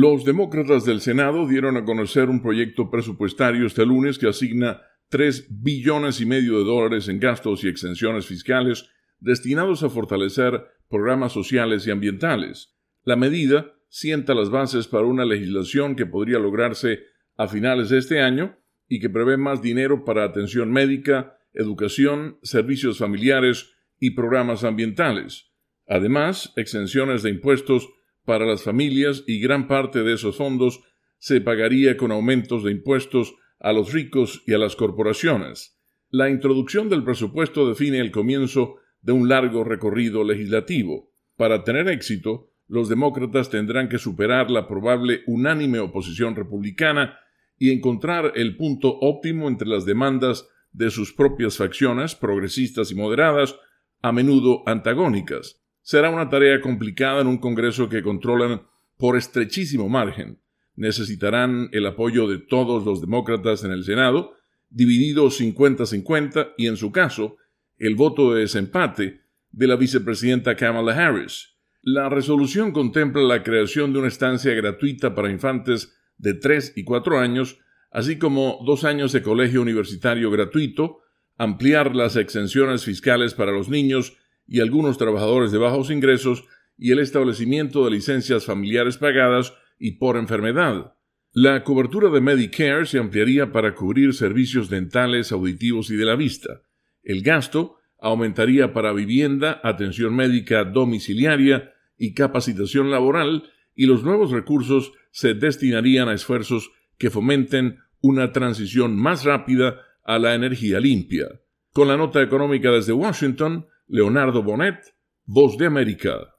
Los demócratas del Senado dieron a conocer un proyecto presupuestario este lunes que asigna 3 billones y medio de dólares en gastos y exenciones fiscales destinados a fortalecer programas sociales y ambientales. La medida sienta las bases para una legislación que podría lograrse a finales de este año y que prevé más dinero para atención médica, educación, servicios familiares y programas ambientales. Además, exenciones de impuestos para las familias y gran parte de esos fondos se pagaría con aumentos de impuestos a los ricos y a las corporaciones. La introducción del presupuesto define el comienzo de un largo recorrido legislativo. Para tener éxito, los demócratas tendrán que superar la probable unánime oposición republicana y encontrar el punto óptimo entre las demandas de sus propias facciones, progresistas y moderadas, a menudo antagónicas. Será una tarea complicada en un Congreso que controlan por estrechísimo margen. Necesitarán el apoyo de todos los demócratas en el Senado, dividido 50-50, y en su caso, el voto de desempate de la vicepresidenta Kamala Harris. La resolución contempla la creación de una estancia gratuita para infantes de 3 y 4 años, así como dos años de colegio universitario gratuito, ampliar las exenciones fiscales para los niños y algunos trabajadores de bajos ingresos y el establecimiento de licencias familiares pagadas y por enfermedad. La cobertura de Medicare se ampliaría para cubrir servicios dentales, auditivos y de la vista. El gasto aumentaría para vivienda, atención médica domiciliaria y capacitación laboral, y los nuevos recursos se destinarían a esfuerzos que fomenten una transición más rápida a la energía limpia. Con la nota económica desde Washington, Leonardo Bonet, Voz de América.